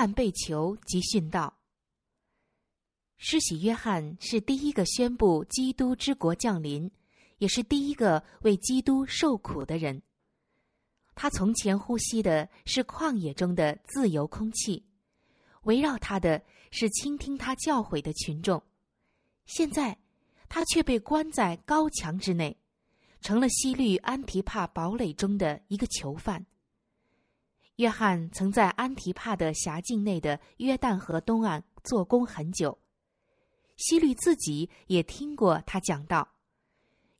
翰被囚及殉道。施洗约翰是第一个宣布基督之国降临，也是第一个为基督受苦的人。他从前呼吸的是旷野中的自由空气，围绕他的是倾听他教诲的群众。现在，他却被关在高墙之内，成了西律安提帕堡垒中的一个囚犯。约翰曾在安提帕的辖境内的约旦河东岸做工很久。希律自己也听过他讲道，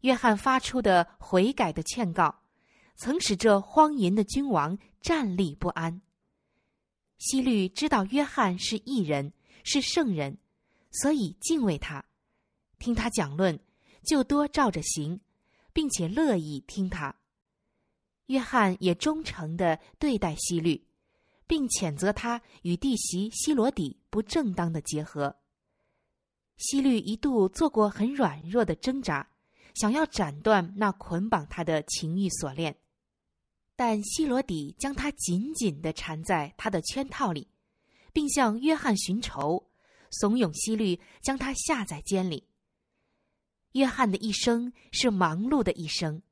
约翰发出的悔改的劝告，曾使这荒淫的君王站立不安。希律知道约翰是异人，是圣人，所以敬畏他，听他讲论，就多照着行，并且乐意听他。约翰也忠诚的对待希律，并谴责他与弟媳希罗底不正当的结合。希律一度做过很软弱的挣扎，想要斩断那捆绑他的情欲锁链，但希罗底将他紧紧的缠在他的圈套里，并向约翰寻仇，怂恿希律将他下在监里。约翰的一生是忙碌的一生，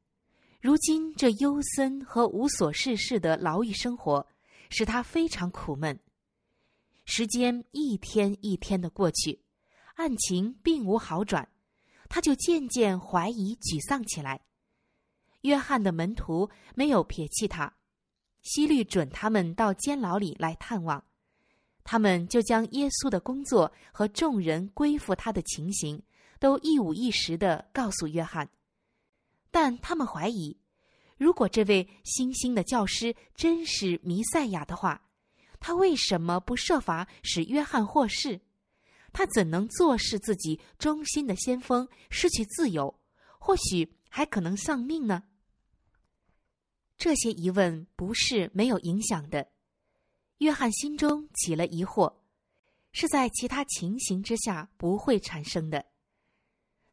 如今这幽森和无所事事的牢狱生活，使他非常苦闷。时间一天一天的过去。案情并无好转，他就渐渐怀疑、沮丧起来。约翰的门徒没有撇弃他，希律准他们到监牢里来探望，他们就将耶稣的工作和众人归附他的情形，都一五一十的告诉约翰。但他们怀疑，如果这位新兴的教师真是弥赛亚的话，他为什么不设法使约翰获释？他怎能坐视自己忠心的先锋失去自由，或许还可能丧命呢？这些疑问不是没有影响的。约翰心中起了疑惑，是在其他情形之下不会产生的。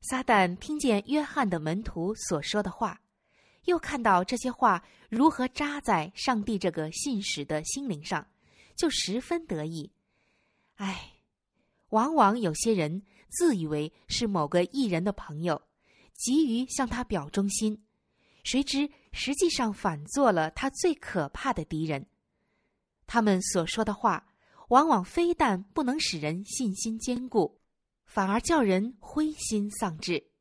撒旦听见约翰的门徒所说的话，又看到这些话如何扎在上帝这个信使的心灵上，就十分得意。唉。往往有些人自以为是某个艺人的朋友，急于向他表忠心，谁知实际上反做了他最可怕的敌人。他们所说的话，往往非但不能使人信心坚固，反而叫人灰心丧志。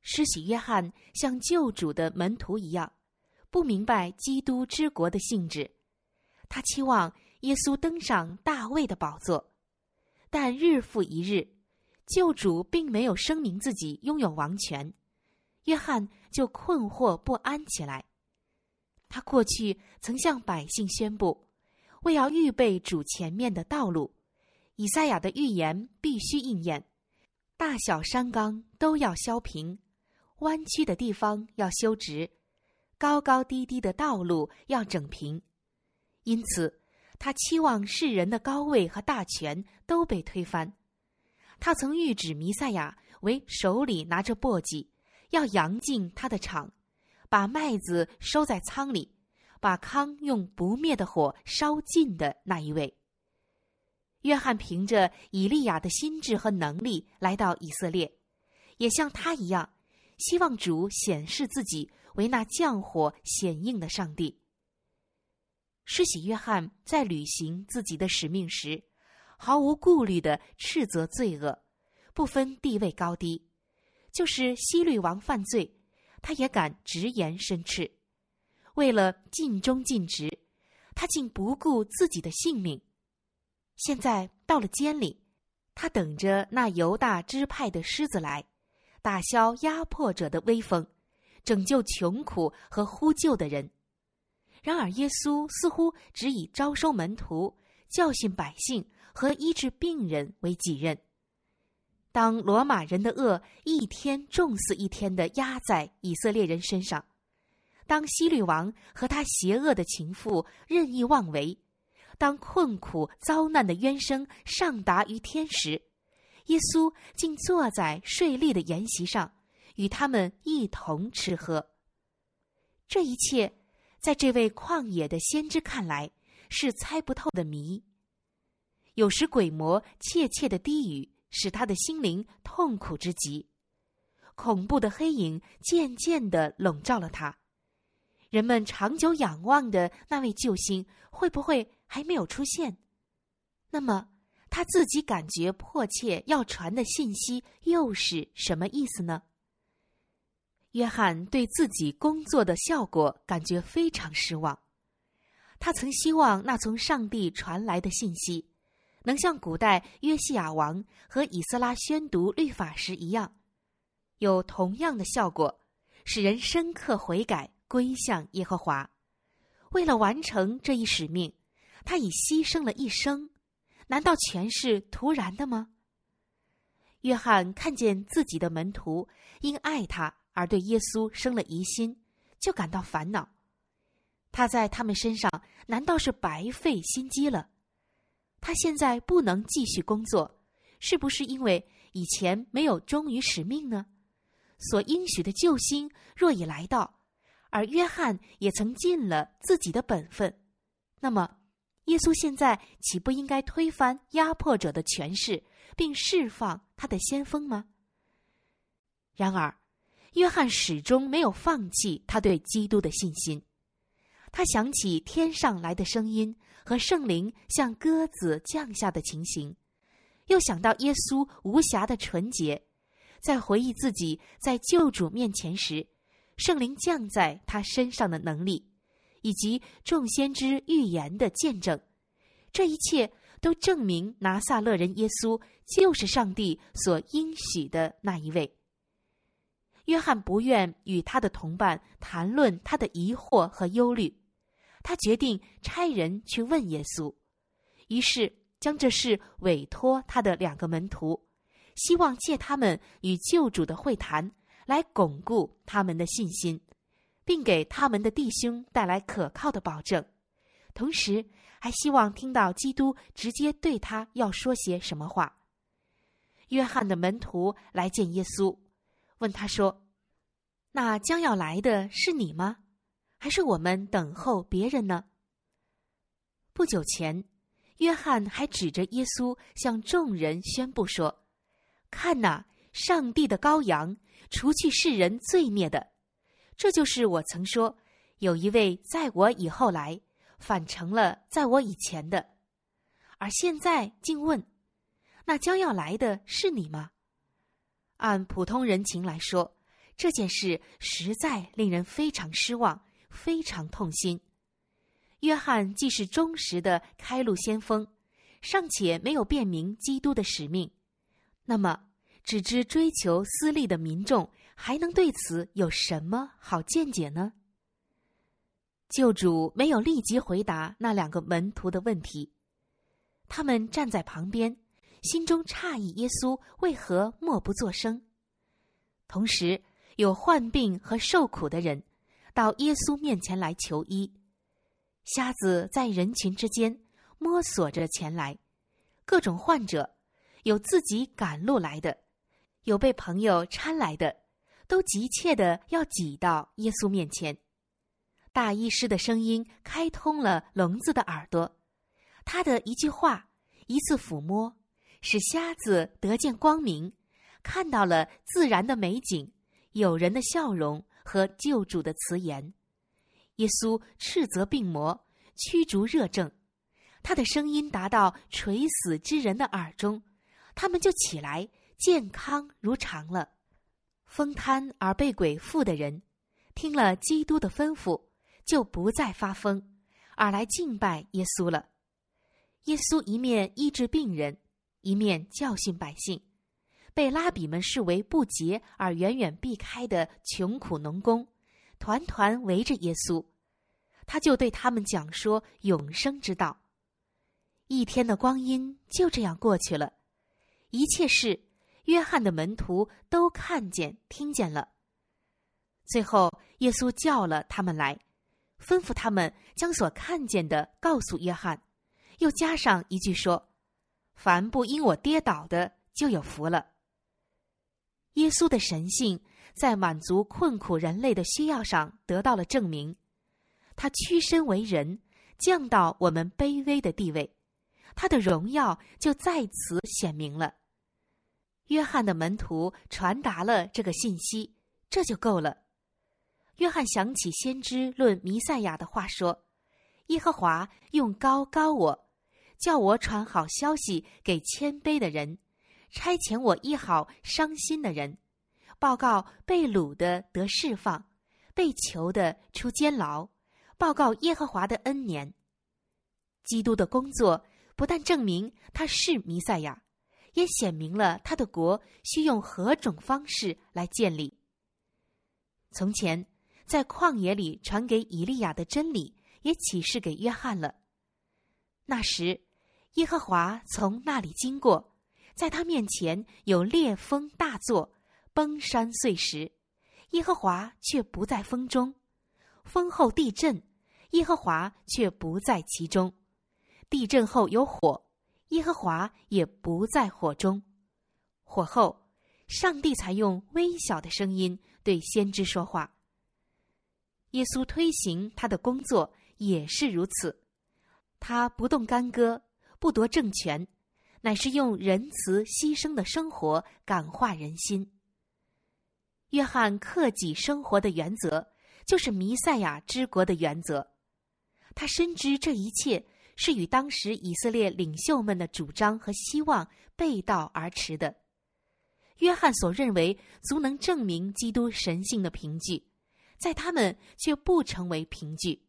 施洗约翰像救主的门徒一样，不明白基督之国的性质，他期望耶稣登上大卫的宝座。但日复一日，救主并没有声明自己拥有王权，约翰就困惑不安起来。他过去曾向百姓宣布，为要预备主前面的道路，以赛亚的预言必须应验，大小山冈都要削平，弯曲的地方要修直，高高低低的道路要整平，因此。他期望世人的高位和大权都被推翻。他曾谕旨弥赛亚为手里拿着簸箕，要扬进他的场，把麦子收在仓里，把糠用不灭的火烧尽的那一位。约翰凭着以利亚的心智和能力来到以色列，也像他一样，希望主显示自己为那降火显应的上帝。施洗约翰在履行自己的使命时，毫无顾虑的斥责罪恶，不分地位高低。就是西律王犯罪，他也敢直言申斥。为了尽忠尽职，他竟不顾自己的性命。现在到了监里，他等着那犹大支派的狮子来，打消压迫者的威风，拯救穷苦和呼救的人。然而，耶稣似乎只以招收门徒、教训百姓和医治病人为己任。当罗马人的恶一天重似一天的压在以色列人身上，当希律王和他邪恶的情妇任意妄为，当困苦遭难的冤声上达于天时，耶稣竟坐在税吏的筵席上，与他们一同吃喝。这一切。在这位旷野的先知看来，是猜不透的谜；有时鬼魔怯怯的低语，使他的心灵痛苦之极。恐怖的黑影渐渐的笼罩了他。人们长久仰望的那位救星，会不会还没有出现？那么，他自己感觉迫切要传的信息又是什么意思呢？约翰对自己工作的效果感觉非常失望。他曾希望那从上帝传来的信息，能像古代约西亚王和以斯拉宣读律法时一样，有同样的效果，使人深刻悔改。归向耶和华，为了完成这一使命，他已牺牲了一生。难道全是突然的吗？约翰看见自己的门徒因爱他而对耶稣生了疑心，就感到烦恼。他在他们身上难道是白费心机了？他现在不能继续工作，是不是因为以前没有忠于使命呢？所应许的救星若已来到。而约翰也曾尽了自己的本分，那么，耶稣现在岂不应该推翻压迫者的权势，并释放他的先锋吗？然而，约翰始终没有放弃他对基督的信心。他想起天上来的声音和圣灵像鸽子降下的情形，又想到耶稣无瑕的纯洁，在回忆自己在救主面前时。圣灵降在他身上的能力，以及众先知预言的见证，这一切都证明拿撒勒人耶稣就是上帝所应许的那一位。约翰不愿与他的同伴谈论他的疑惑和忧虑，他决定差人去问耶稣，于是将这事委托他的两个门徒，希望借他们与救主的会谈。来巩固他们的信心，并给他们的弟兄带来可靠的保证，同时还希望听到基督直接对他要说些什么话。约翰的门徒来见耶稣，问他说：“那将要来的是你吗？还是我们等候别人呢？”不久前，约翰还指着耶稣向众人宣布说：“看哪，上帝的羔羊。”除去世人罪孽的，这就是我曾说，有一位在我以后来，反成了在我以前的。而现在竟问，那将要来的是你吗？按普通人情来说，这件事实在令人非常失望，非常痛心。约翰既是忠实的开路先锋，尚且没有辨明基督的使命，那么。只知追求私利的民众，还能对此有什么好见解呢？救主没有立即回答那两个门徒的问题，他们站在旁边，心中诧异耶稣为何默不作声。同时，有患病和受苦的人到耶稣面前来求医，瞎子在人群之间摸索着前来，各种患者有自己赶路来的。有被朋友搀来的，都急切的要挤到耶稣面前。大医师的声音开通了聋子的耳朵，他的一句话，一次抚摸，使瞎子得见光明，看到了自然的美景、友人的笑容和救主的慈言。耶稣斥责病魔，驱逐热症，他的声音达到垂死之人的耳中，他们就起来。健康如常了，风瘫而被鬼附的人，听了基督的吩咐，就不再发疯，而来敬拜耶稣了。耶稣一面医治病人，一面教训百姓，被拉比们视为不洁而远远避开的穷苦农工，团团围着耶稣，他就对他们讲说永生之道。一天的光阴就这样过去了，一切事。约翰的门徒都看见、听见了。最后，耶稣叫了他们来，吩咐他们将所看见的告诉约翰，又加上一句说：“凡不因我跌倒的，就有福了。”耶稣的神性在满足困苦人类的需要上得到了证明。他屈身为人，降到我们卑微的地位，他的荣耀就在此显明了。约翰的门徒传达了这个信息，这就够了。约翰想起先知论弥赛亚的话说：“耶和华用高高我，叫我传好消息给谦卑的人，差遣我医好伤心的人，报告被掳的得释放，被囚的出监牢，报告耶和华的恩年。”基督的工作不但证明他是弥赛亚。也显明了他的国需用何种方式来建立。从前在旷野里传给以利亚的真理，也启示给约翰了。那时，耶和华从那里经过，在他面前有烈风大作，崩山碎石，耶和华却不在风中；风后地震，耶和华却不在其中；地震后有火。耶和华也不在火中，火后，上帝才用微小的声音对先知说话。耶稣推行他的工作也是如此，他不动干戈，不夺政权，乃是用仁慈牺牲的生活感化人心。约翰克己生活的原则，就是弥赛亚之国的原则，他深知这一切。是与当时以色列领袖们的主张和希望背道而驰的。约翰所认为足能证明基督神性的凭据，在他们却不成为凭据。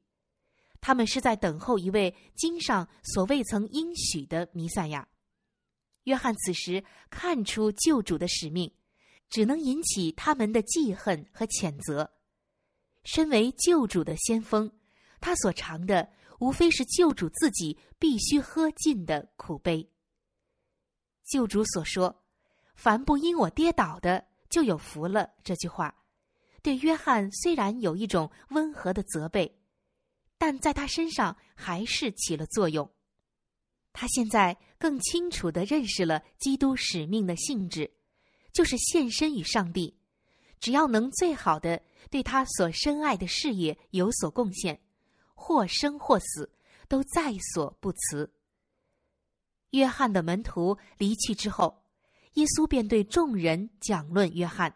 他们是在等候一位经上所未曾应许的弥赛亚。约翰此时看出救主的使命，只能引起他们的记恨和谴责。身为救主的先锋，他所尝的。无非是救主自己必须喝尽的苦杯。救主所说：“凡不因我跌倒的，就有福了。”这句话，对约翰虽然有一种温和的责备，但在他身上还是起了作用。他现在更清楚的认识了基督使命的性质，就是献身于上帝。只要能最好的对他所深爱的事业有所贡献。或生或死，都在所不辞。约翰的门徒离去之后，耶稣便对众人讲论约翰。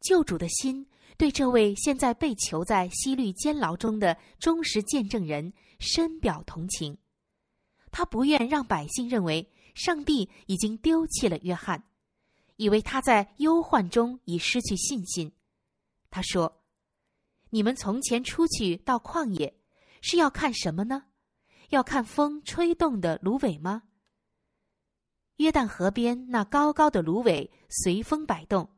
救主的心对这位现在被囚在西律监牢中的忠实见证人深表同情。他不愿让百姓认为上帝已经丢弃了约翰，以为他在忧患中已失去信心。他说。你们从前出去到旷野，是要看什么呢？要看风吹动的芦苇吗？约旦河边那高高的芦苇随风摆动，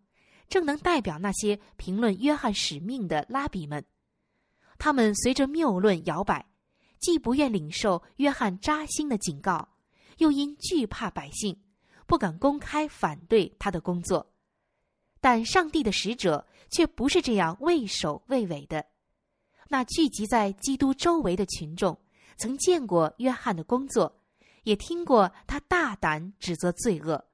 正能代表那些评论约翰使命的拉比们。他们随着谬论摇摆，既不愿领受约翰扎心的警告，又因惧怕百姓，不敢公开反对他的工作。但上帝的使者却不是这样畏首畏尾的。那聚集在基督周围的群众，曾见过约翰的工作，也听过他大胆指责罪恶。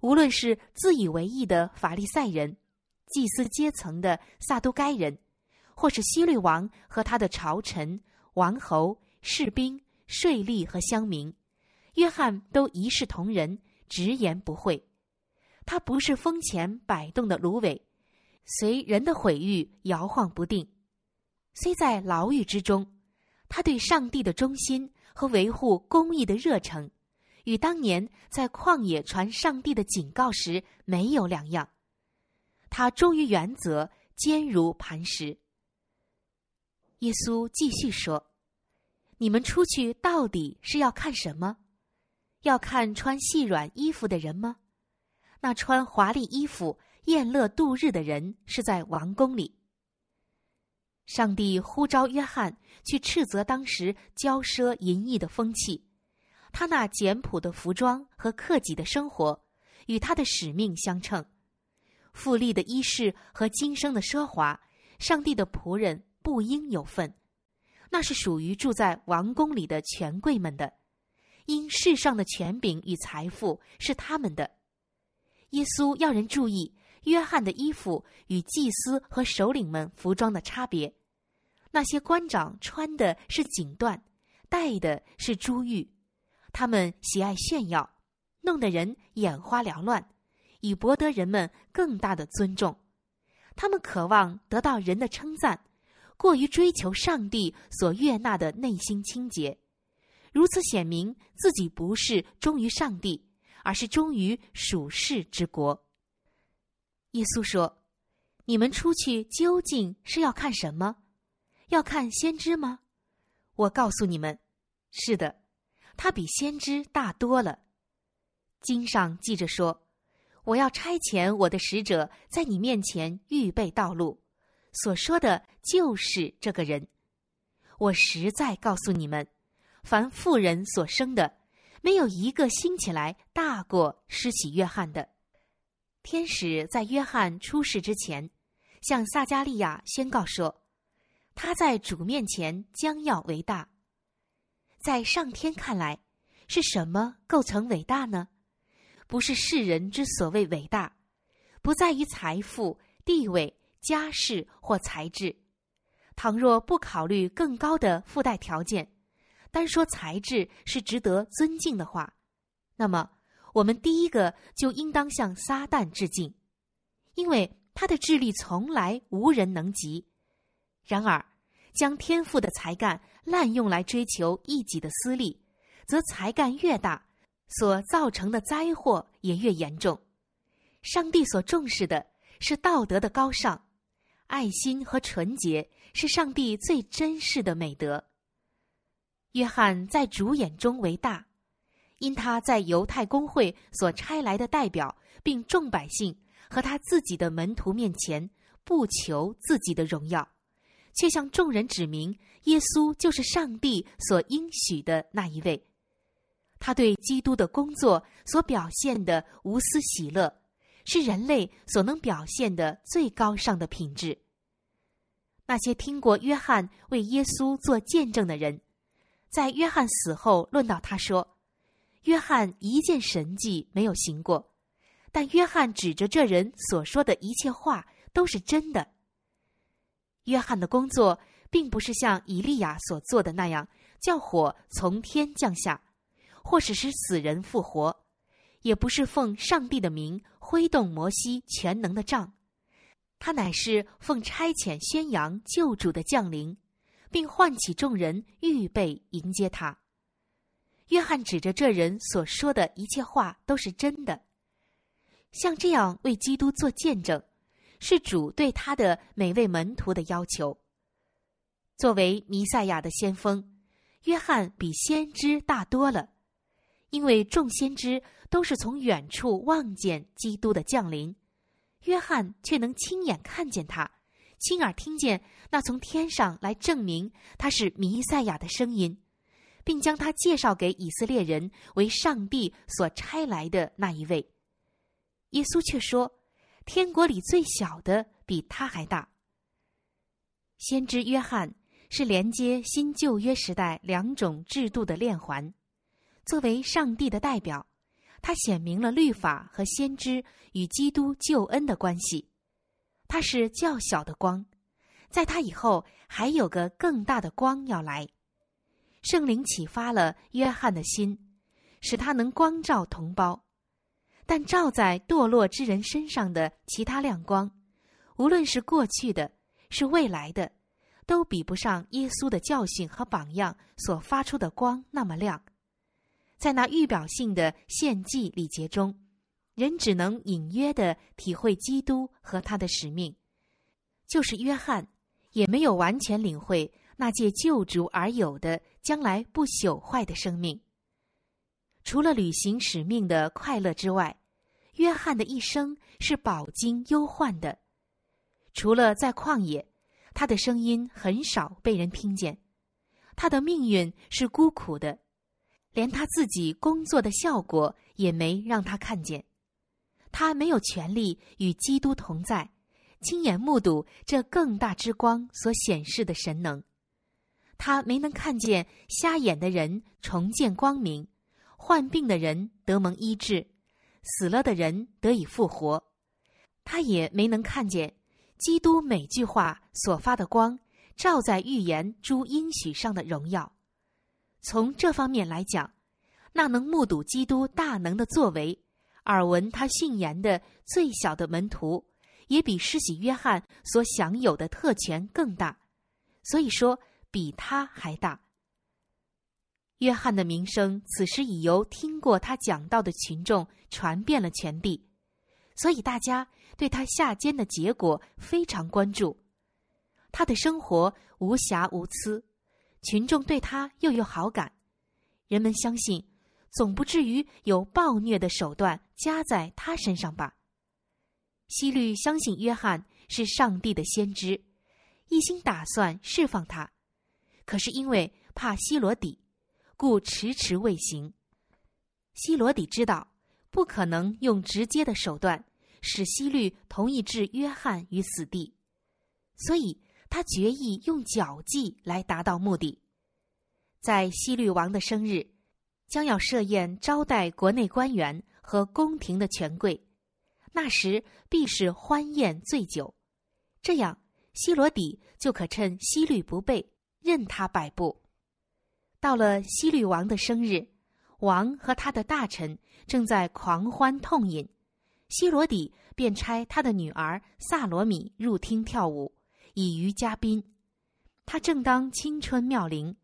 无论是自以为意的法利赛人、祭司阶层的撒都该人，或是希律王和他的朝臣、王侯、士兵、税吏和乡民，约翰都一视同仁，直言不讳。他不是风前摆动的芦苇，随人的毁誉摇晃不定。虽在牢狱之中，他对上帝的忠心和维护公义的热诚，与当年在旷野传上帝的警告时没有两样。他忠于原则，坚如磐石。耶稣继续说：“你们出去到底是要看什么？要看穿细软衣服的人吗？”那穿华丽衣服、宴乐度日的人是在王宫里。上帝呼召约翰去斥责当时骄奢淫逸的风气，他那简朴的服装和克己的生活，与他的使命相称。富丽的衣饰和今生的奢华，上帝的仆人不应有份，那是属于住在王宫里的权贵们的，因世上的权柄与财富是他们的。耶稣要人注意约翰的衣服与祭司和首领们服装的差别，那些官长穿的是锦缎，戴的是珠玉，他们喜爱炫耀，弄得人眼花缭乱，以博得人们更大的尊重。他们渴望得到人的称赞，过于追求上帝所悦纳的内心清洁，如此显明自己不是忠于上帝，而是忠于属世之国。耶稣说：“你们出去究竟是要看什么？要看先知吗？我告诉你们，是的，他比先知大多了。经上记着说。”我要差遣我的使者在你面前预备道路，所说的就是这个人。我实在告诉你们，凡妇人所生的，没有一个兴起来大过施洗约翰的。天使在约翰出世之前，向撒加利亚宣告说，他在主面前将要伟大。在上天看来，是什么构成伟大呢？不是世人之所谓伟大，不在于财富、地位、家世或才智。倘若不考虑更高的附带条件，单说才智是值得尊敬的话，那么我们第一个就应当向撒旦致敬，因为他的智力从来无人能及。然而，将天赋的才干滥用来追求一己的私利，则才干越大。所造成的灾祸也越严重。上帝所重视的是道德的高尚，爱心和纯洁是上帝最珍视的美德。约翰在主眼中为大，因他在犹太公会所差来的代表，并众百姓和他自己的门徒面前，不求自己的荣耀，却向众人指明耶稣就是上帝所应许的那一位。他对基督的工作所表现的无私喜乐，是人类所能表现的最高尚的品质。那些听过约翰为耶稣做见证的人，在约翰死后论到他说：“约翰一件神迹没有行过，但约翰指着这人所说的一切话都是真的。”约翰的工作并不是像以利亚所做的那样，叫火从天降下。或是使死人复活，也不是奉上帝的名挥动摩西全能的杖，他乃是奉差遣宣扬救主的降临，并唤起众人预备迎接他。约翰指着这人所说的一切话都是真的，像这样为基督做见证，是主对他的每位门徒的要求。作为弥赛亚的先锋，约翰比先知大多了。因为众先知都是从远处望见基督的降临，约翰却能亲眼看见他，亲耳听见那从天上来证明他是弥赛亚的声音，并将他介绍给以色列人为上帝所差来的那一位。耶稣却说：“天国里最小的比他还大。”先知约翰是连接新旧约时代两种制度的链环。作为上帝的代表，他显明了律法和先知与基督救恩的关系。他是较小的光，在他以后还有个更大的光要来。圣灵启发了约翰的心，使他能光照同胞。但照在堕落之人身上的其他亮光，无论是过去的，是未来的，都比不上耶稣的教训和榜样所发出的光那么亮。在那预表性的献祭礼节中，人只能隐约的体会基督和他的使命，就是约翰也没有完全领会那借救主而有的将来不朽坏的生命。除了履行使命的快乐之外，约翰的一生是饱经忧患的。除了在旷野，他的声音很少被人听见，他的命运是孤苦的。连他自己工作的效果也没让他看见，他没有权利与基督同在，亲眼目睹这更大之光所显示的神能。他没能看见瞎眼的人重见光明，患病的人得蒙医治，死了的人得以复活。他也没能看见基督每句话所发的光，照在预言诸应许上的荣耀。从这方面来讲，那能目睹基督大能的作为，耳闻他训言的最小的门徒，也比施洗约翰所享有的特权更大。所以说，比他还大。约翰的名声此时已由听过他讲道的群众传遍了全地，所以大家对他下监的结果非常关注。他的生活无瑕无疵，群众对他又有好感，人们相信，总不至于有暴虐的手段加在他身上吧？希律相信约翰是上帝的先知，一心打算释放他，可是因为怕希罗底。故迟迟未行。希罗底知道不可能用直接的手段使希律同意置约翰于死地，所以他决意用脚计来达到目的。在西律王的生日，将要设宴招待国内官员和宫廷的权贵，那时必是欢宴醉酒，这样希罗底就可趁希律不备，任他摆布。到了西律王的生日，王和他的大臣正在狂欢痛饮，西罗底便差他的女儿萨罗米入厅跳舞，以娱嘉宾。他正当青春妙龄，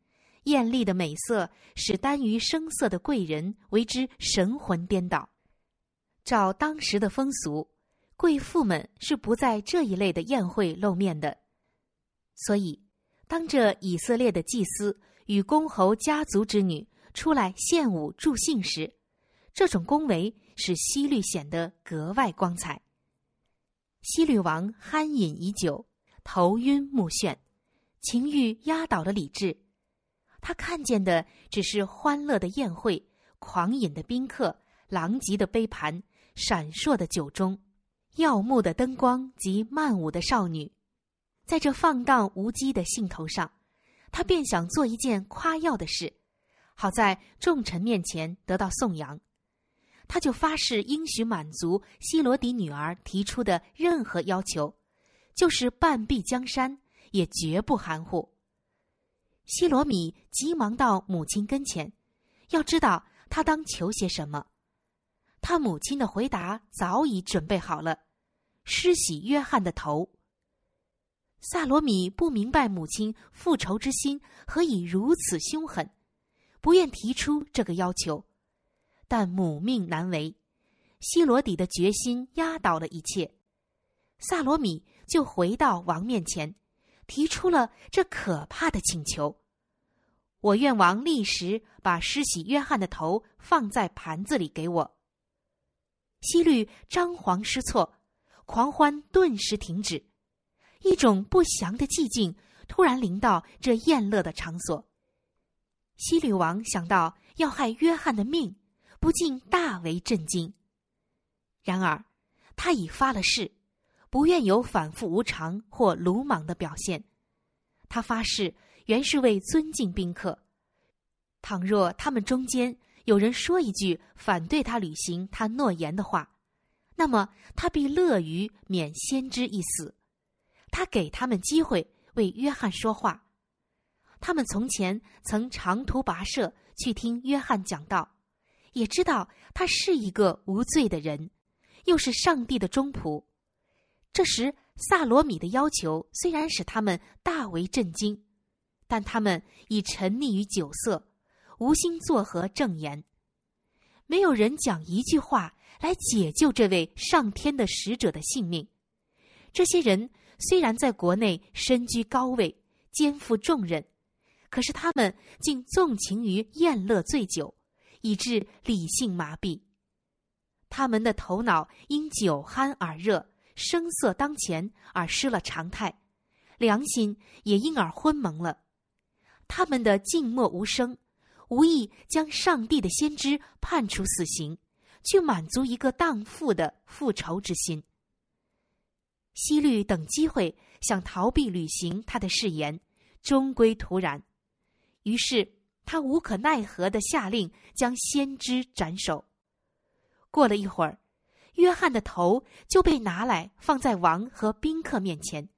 艳丽的美色使耽于声色的贵人为之神魂颠倒。照当时的风俗，贵妇们是不在这一类的宴会露面的，所以当着以色列的祭司。与公侯家族之女出来献舞助兴时，这种恭维使西律显得格外光彩。西律王酣饮已久，头晕目眩，情欲压倒了理智。他看见的只是欢乐的宴会、狂饮的宾客、狼藉的杯盘、闪烁的酒盅、耀目的灯光及曼舞的少女，在这放荡无羁的兴头上。他便想做一件夸耀的事，好在众臣面前得到颂扬。他就发誓应许满足希罗底女儿提出的任何要求，就是半壁江山也绝不含糊。希罗米急忙到母亲跟前，要知道他当求些什么。他母亲的回答早已准备好了：施洗约翰的头。萨罗米不明白母亲复仇之心何以如此凶狠，不愿提出这个要求，但母命难违，希罗底的决心压倒了一切。萨罗米就回到王面前，提出了这可怕的请求：“我愿王立时把施洗约翰的头放在盘子里给我。”希律张皇失措，狂欢顿时停止。一种不祥的寂静突然临到这宴乐的场所。西律王想到要害约翰的命，不禁大为震惊。然而，他已发了誓，不愿有反复无常或鲁莽的表现。他发誓原是为尊敬宾客。倘若他们中间有人说一句反对他履行他诺言的话，那么他必乐于免先知一死。他给他们机会为约翰说话，他们从前曾长途跋涉去听约翰讲道，也知道他是一个无罪的人，又是上帝的忠仆。这时，萨罗米的要求虽然使他们大为震惊，但他们已沉溺于酒色，无心作何证言。没有人讲一句话来解救这位上天的使者的性命。这些人。虽然在国内身居高位，肩负重任，可是他们竟纵情于宴乐醉酒，以致理性麻痹。他们的头脑因酒酣而热，声色当前而失了常态，良心也因而昏蒙了。他们的静默无声，无意将上帝的先知判处死刑，去满足一个荡妇的复仇之心。西律等机会想逃避履行他的誓言，终归徒然。于是他无可奈何的下令将先知斩首。过了一会儿，约翰的头就被拿来放在王和宾客面前。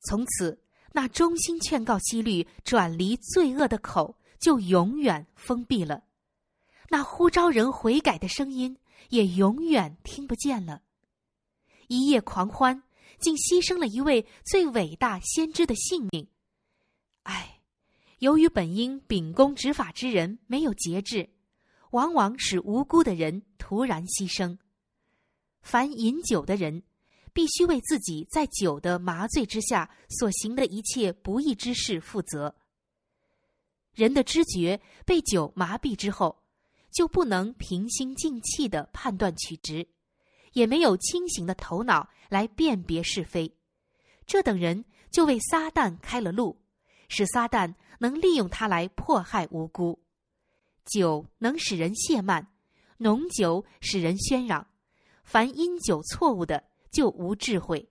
从此，那衷心劝告希律转离罪恶的口就永远封闭了，那呼召人悔改的声音也永远听不见了。一夜狂欢，竟牺牲了一位最伟大先知的性命。唉，由于本应秉公执法之人没有节制，往往使无辜的人突然牺牲。凡饮酒的人。必须为自己在酒的麻醉之下所行的一切不义之事负责。人的知觉被酒麻痹之后，就不能平心静气的判断取直，也没有清醒的头脑来辨别是非。这等人就为撒旦开了路，使撒旦能利用他来迫害无辜。酒能使人懈慢，浓酒使人喧嚷。凡因酒错误的。就无智慧，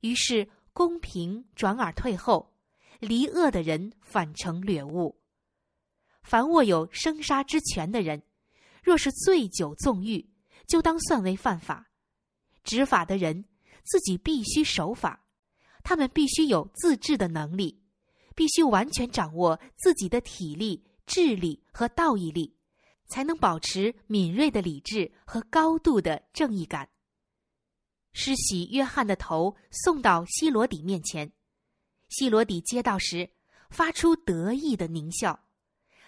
于是公平转而退后，离恶的人反成掠物。凡握有生杀之权的人，若是醉酒纵欲，就当算为犯法。执法的人自己必须守法，他们必须有自治的能力，必须完全掌握自己的体力、智力和道义力，才能保持敏锐的理智和高度的正义感。施洗约翰的头送到希罗底面前，希罗底接到时，发出得意的狞笑。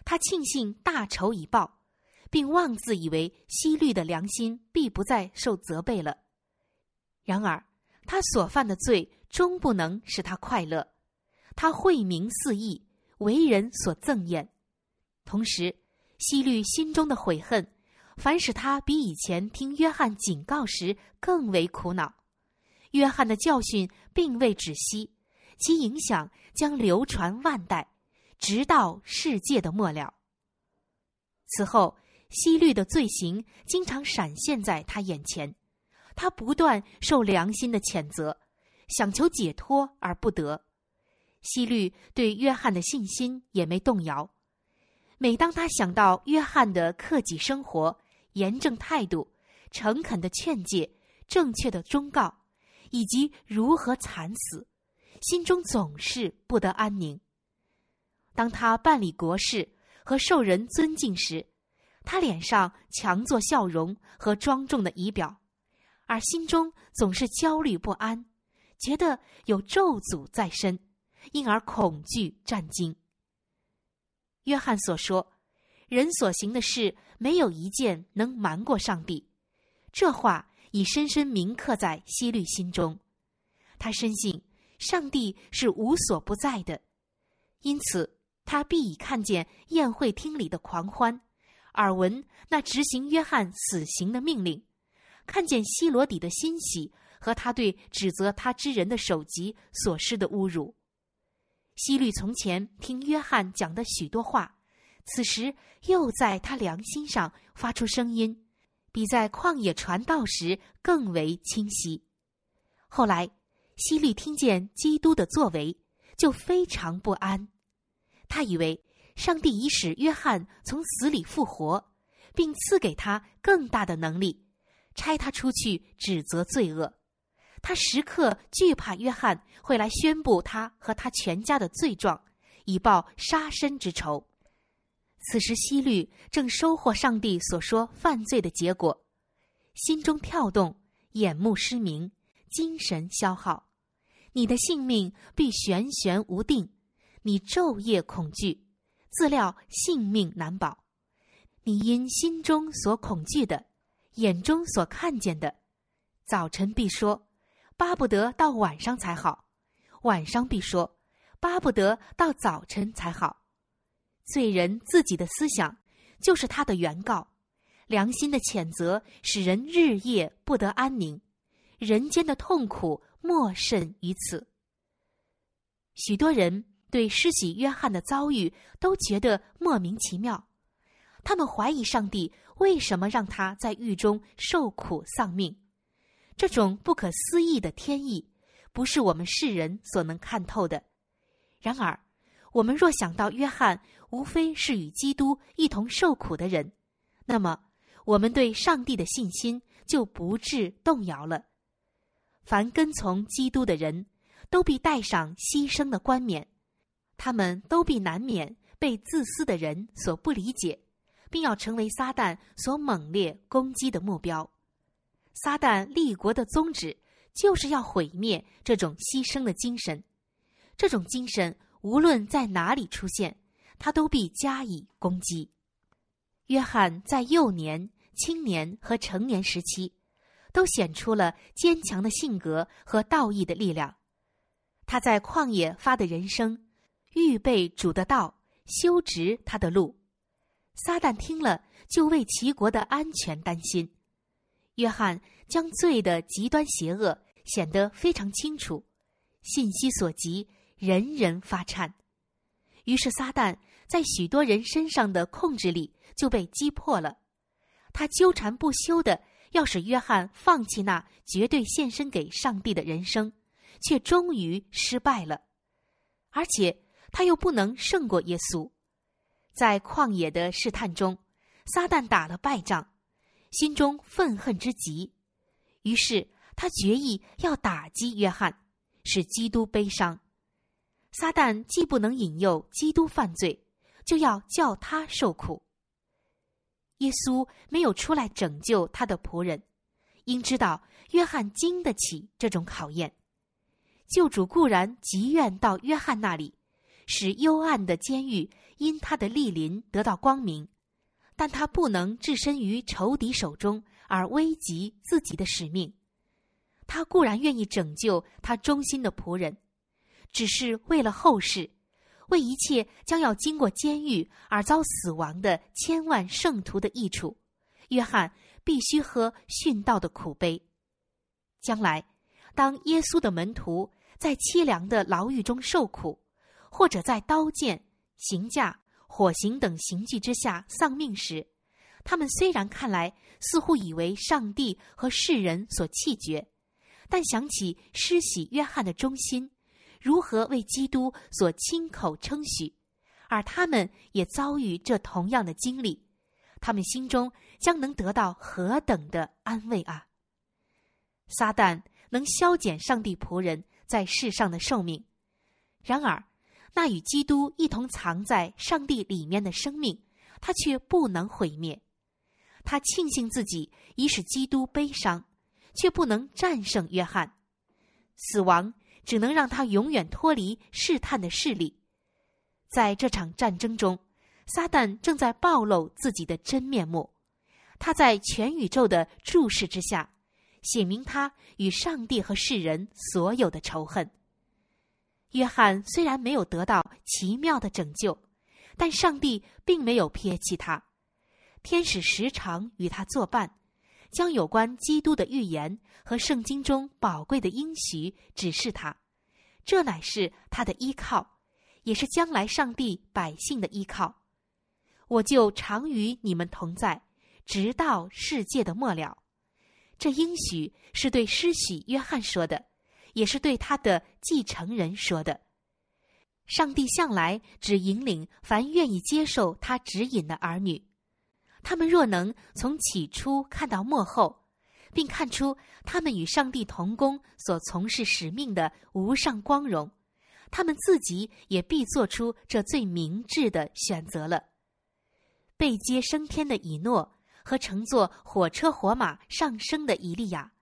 他庆幸大仇已报，并妄自以为希律的良心必不再受责备了。然而，他所犯的罪终不能使他快乐。他惠民肆意，为人所憎厌。同时，西律心中的悔恨。反使他比以前听约翰警告时更为苦恼。约翰的教训并未止息，其影响将流传万代，直到世界的末了。此后，西律的罪行经常闪现在他眼前，他不断受良心的谴责，想求解脱而不得。西律对约翰的信心也没动摇。每当他想到约翰的克己生活，严正态度、诚恳的劝诫、正确的忠告，以及如何惨死，心中总是不得安宁。当他办理国事和受人尊敬时，他脸上强作笑容和庄重的仪表，而心中总是焦虑不安，觉得有咒诅在身，因而恐惧战惊。约翰所说。人所行的事，没有一件能瞒过上帝。这话已深深铭刻在希律心中。他深信上帝是无所不在的，因此他必已看见宴会厅里的狂欢，耳闻那执行约翰死刑的命令，看见希罗底的欣喜和他对指责他之人的首级所施的侮辱。希律从前听约翰讲的许多话。此时又在他良心上发出声音，比在旷野传道时更为清晰。后来，希律听见基督的作为，就非常不安。他以为上帝已使约翰从死里复活，并赐给他更大的能力，差他出去指责罪恶。他时刻惧怕约翰会来宣布他和他全家的罪状，以报杀身之仇。此时，希律正收获上帝所说犯罪的结果，心中跳动，眼目失明，精神消耗，你的性命必悬悬无定，你昼夜恐惧，自料性命难保。你因心中所恐惧的，眼中所看见的，早晨必说，巴不得到晚上才好；晚上必说，巴不得到早晨才好。罪人自己的思想，就是他的原告；良心的谴责使人日夜不得安宁，人间的痛苦莫甚于此。许多人对施洗约翰的遭遇都觉得莫名其妙，他们怀疑上帝为什么让他在狱中受苦丧命。这种不可思议的天意，不是我们世人所能看透的。然而，我们若想到约翰，无非是与基督一同受苦的人，那么我们对上帝的信心就不致动摇了。凡跟从基督的人，都必戴上牺牲的冠冕，他们都必难免被自私的人所不理解，并要成为撒旦所猛烈攻击的目标。撒旦立国的宗旨就是要毁灭这种牺牲的精神，这种精神无论在哪里出现，他都必加以攻击。约翰在幼年、青年和成年时期，都显出了坚强的性格和道义的力量。他在旷野发的人生，预备主的道，修直他的路。撒旦听了，就为齐国的安全担心。约翰将罪的极端邪恶显得非常清楚，信息所及，人人发颤。于是撒旦在许多人身上的控制力就被击破了。他纠缠不休的要使约翰放弃那绝对献身给上帝的人生。却终于失败了，而且他又不能胜过耶稣。在旷野的试探中，撒旦打了败仗，心中愤恨之极，于是他决意要打击约翰，使基督悲伤。撒旦既不能引诱基督犯罪，就要叫他受苦。耶稣没有出来拯救他的仆人，应知道约翰经得起这种考验。救主固然极愿到约翰那里，使幽暗的监狱因他的莅临得到光明，但他不能置身于仇敌手中而危及自己的使命。他固然愿意拯救他忠心的仆人，只是为了后世，为一切将要经过监狱而遭死亡的千万圣徒的益处，约翰必须喝殉道的苦杯。将来，当耶稣的门徒。在凄凉的牢狱中受苦，或者在刀剑、刑架、火刑等刑具之下丧命时，他们虽然看来似乎以为上帝和世人所弃绝，但想起施洗约翰的忠心，如何为基督所亲口称许，而他们也遭遇这同样的经历，他们心中将能得到何等的安慰啊！撒旦能消减上帝仆人。在世上的寿命，然而，那与基督一同藏在上帝里面的生命，他却不能毁灭。他庆幸自己已使基督悲伤，却不能战胜约翰。死亡只能让他永远脱离试探的势力。在这场战争中，撒旦正在暴露自己的真面目。他在全宇宙的注视之下。写明他与上帝和世人所有的仇恨。约翰虽然没有得到奇妙的拯救，但上帝并没有撇弃他。天使时常与他作伴，将有关基督的预言和圣经中宝贵的应许指示他。这乃是他的依靠，也是将来上帝百姓的依靠。我就常与你们同在，直到世界的末了。这应许是对施洗约翰说的，也是对他的继承人说的。上帝向来只引领凡愿意接受他指引的儿女，他们若能从起初看到末后，并看出他们与上帝同工所从事使命的无上光荣，他们自己也必做出这最明智的选择了。被接升天的以诺。和乘坐火车火马上升的以利亚，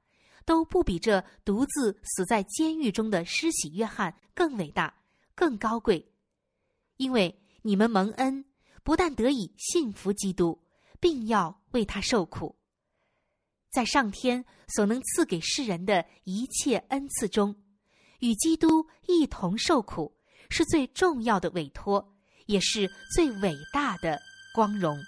都不比这独自死在监狱中的施洗约翰更伟大、更高贵。因为你们蒙恩，不但得以信服基督，并要为他受苦。在上天所能赐给世人的一切恩赐中，与基督一同受苦，是最重要的委托，也是最伟大的光荣。